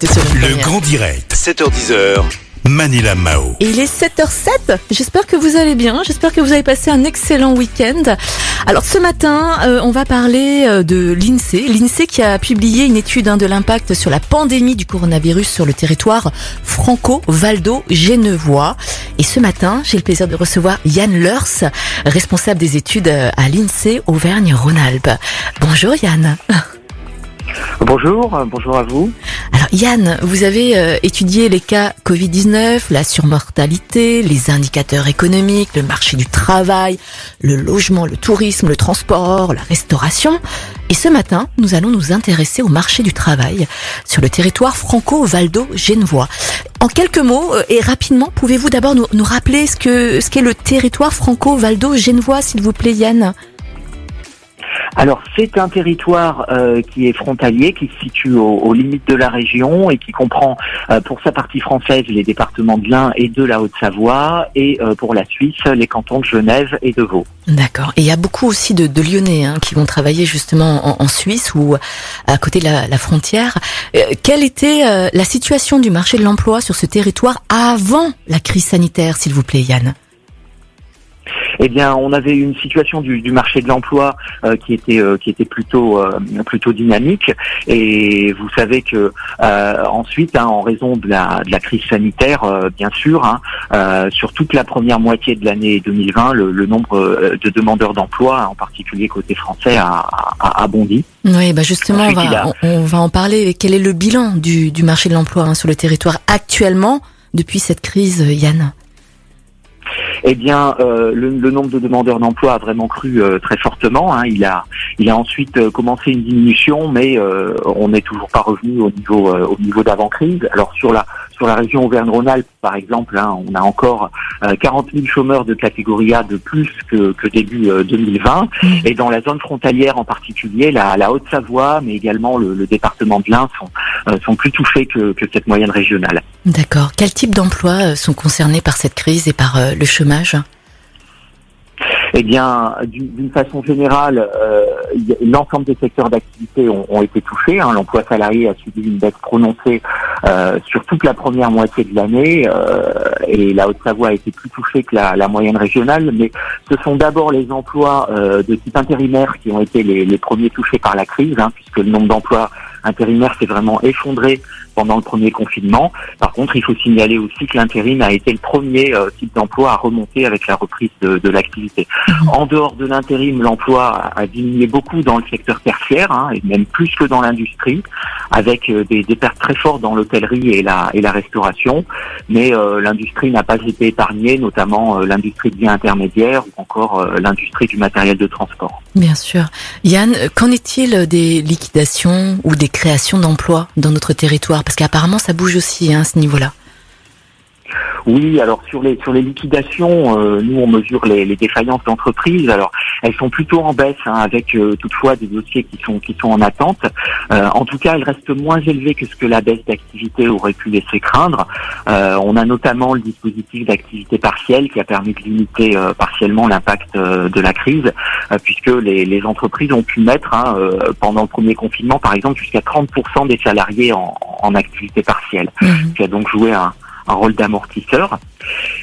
Le grand direct, 7h10h, Manila Mao. Et il est 7h07. J'espère que vous allez bien. J'espère que vous avez passé un excellent week-end. Alors ce matin, euh, on va parler euh, de l'INSEE. L'INSEE qui a publié une étude hein, de l'impact sur la pandémie du coronavirus sur le territoire franco-valdo-genevois. Et ce matin, j'ai le plaisir de recevoir Yann Leurs, responsable des études euh, à l'INSEE Auvergne-Rhône-Alpes. Bonjour Yann. Bonjour, bonjour à vous. Alors Yann, vous avez euh, étudié les cas Covid-19, la surmortalité, les indicateurs économiques, le marché du travail, le logement, le tourisme, le transport, la restauration. Et ce matin, nous allons nous intéresser au marché du travail sur le territoire franco-valdo-genevois. En quelques mots euh, et rapidement, pouvez-vous d'abord nous, nous rappeler ce que ce qu'est le territoire franco-valdo-genevois, s'il vous plaît Yann? Alors c'est un territoire euh, qui est frontalier, qui se situe aux, limites de la région et qui comprend euh, pour sa partie française les départements de l'Ain et de la Haute-Savoie et euh, pour la Suisse les cantons de Genève et de Vaud. D'accord. Et il y a beaucoup aussi de, Lyonnais hein, qui vont travailler justement en, Suisse ou à côté de la, frontière. Quelle était la situation du marché de l'emploi sur ce territoire avant la crise sanitaire, s'il vous plaît, Yann? Eh bien, on avait une situation du, du marché de l'emploi euh, qui était euh, qui était plutôt euh, plutôt dynamique. Et vous savez que euh, ensuite, hein, en raison de la de la crise sanitaire, euh, bien sûr, hein, euh, sur toute la première moitié de l'année 2020, le, le nombre de demandeurs d'emploi, en particulier côté français, a, a, a bondi. Oui, bah justement, on Ensuite, va, a- on, on va en parler. Quel est le bilan du, du marché de l'emploi hein, sur le territoire actuellement depuis cette crise, Yann? Eh bien, euh, le, le nombre de demandeurs d'emploi a vraiment cru euh, très fortement. hein. Il a, il a ensuite euh, commencé une diminution, mais on n'est toujours pas revenu au niveau, au niveau d'avant crise. Alors sur la, sur la région Auvergne-Rhône-Alpes, par exemple, hein, on a encore euh, 40 000 chômeurs de catégorie A de plus que, que début euh, 2020. Et dans la zone frontalière en particulier, la, la Haute-Savoie, mais également le, le département de l'Ain sont, euh, sont plus touchés que, que cette moyenne régionale. D'accord. Quel type d'emplois euh, sont concernés par cette crise et par euh, le chômage? Eh bien, d'une façon générale, euh, l'ensemble des secteurs d'activité ont, ont été touchés. hein. L'emploi salarié a subi une baisse prononcée euh, sur toute la première moitié de l'année euh, et la Haute-Savoie a été plus touchée que la, moyenne régionale. Mais ce sont d'abord les emplois euh, de type intérimaire qui ont été les, les premiers touchés par la crise, hein, puisque le nombre d'emplois intérimaires s'est vraiment effondré pendant le premier confinement. Par contre, il faut signaler aussi que l'intérim a été le premier euh, type d'emploi à remonter avec la reprise de, de l'activité. En dehors de l'intérim, l'emploi a, a diminué beaucoup dans le secteur tertiaire, hein, et même plus que dans l'industrie, avec euh, des, des pertes très fortes dans l'hôtellerie et la, et la restauration. Mais euh, l'industrie n'a pas été épargnée, notamment euh, l'industrie de biens intermédiaires ou encore euh, l'industrie du matériel de transport. Bien sûr. Yann, qu'en est-il des liquidations ou des créations d'emplois dans notre territoire? Parce qu'apparemment, ça bouge aussi hein, à ce niveau-là. Oui, alors sur les sur les liquidations, euh, nous on mesure les, les défaillances d'entreprises. Alors elles sont plutôt en baisse, hein, avec euh, toutefois des dossiers qui sont qui sont en attente. Euh, en tout cas, elles restent moins élevées que ce que la baisse d'activité aurait pu laisser craindre. Euh, on a notamment le dispositif d'activité partielle qui a permis de limiter euh, partiellement l'impact euh, de la crise, euh, puisque les, les entreprises ont pu mettre hein, euh, pendant le premier confinement, par exemple, jusqu'à 30% des salariés en, en activité partielle Mhm. qui a donc joué un, un rôle d'amortisseur.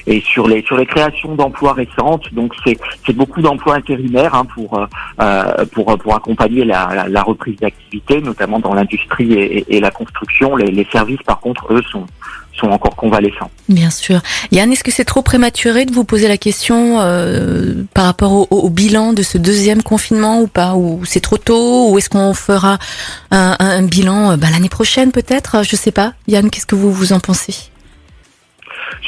Et sur les sur les créations d'emplois récentes, donc c'est c'est beaucoup d'emplois intérimaires hein, pour euh, pour pour accompagner la, reprise d'activité, notamment dans l'industrie et, la construction. Les, services, par contre, eux sont sont encore convalescents. Bien sûr. Yann, est-ce que c'est trop prématuré de vous poser la question euh, par rapport au, bilan de ce deuxième confinement ou pas Ou c'est trop tôt Ou est-ce qu'on fera un, bilan euh, bah, l'année prochaine peut-être? Je sais pas. Yann, qu'est-ce que vous vous en pensez?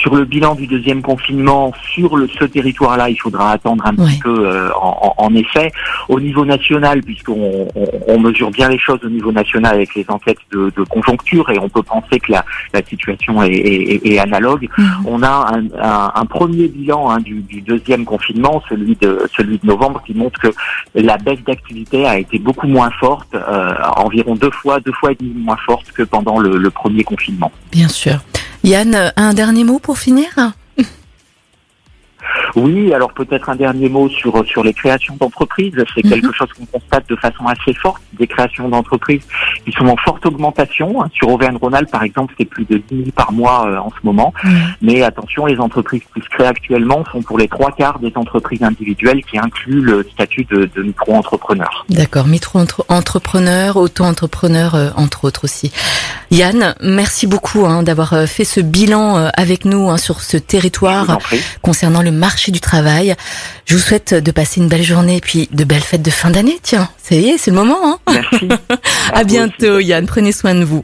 Sur le bilan du deuxième confinement, sur le, ce territoire-là, il faudra attendre un Ouais. petit peu, euh, en, en- effet. Au niveau national, puisqu'on on, on mesure bien les choses au niveau national avec les enquêtes de, de conjoncture, et on peut penser que la, la situation est, est- est analogue, Mhm. on a un, un- un premier bilan hein, du, du deuxième confinement, celui de, celui de novembre, qui montre que la baisse d'activité a été beaucoup moins forte, euh, environ deux fois, deux fois et demi moins forte que pendant le- le premier confinement. Bien sûr. Yann, un dernier mot pour finir? Oui, alors peut-être un dernier mot sur sur les créations d'entreprises. C'est Mhm. quelque chose qu'on constate de façon assez forte, des créations d'entreprises qui sont en forte augmentation. Sur Auvergne-Rhône-Alpes, par exemple, c'est plus de 10 000 par mois euh, en ce moment. Mais attention, les entreprises qui se créent actuellement sont pour les trois quarts des entreprises individuelles qui incluent le statut de, de micro-entrepreneur. D'accord, micro-entrepreneur, auto-entrepreneur, euh, entre autres aussi. Yann, merci beaucoup hein, d'avoir euh, fait ce bilan euh, avec nous hein, sur ce territoire concernant le marché du travail. Je vous souhaite de passer une belle journée et puis de belles fêtes de fin d'année. Tiens, ça y est, c'est le moment. Hein Merci. à vous bientôt. Yann. Prenez soin de vous.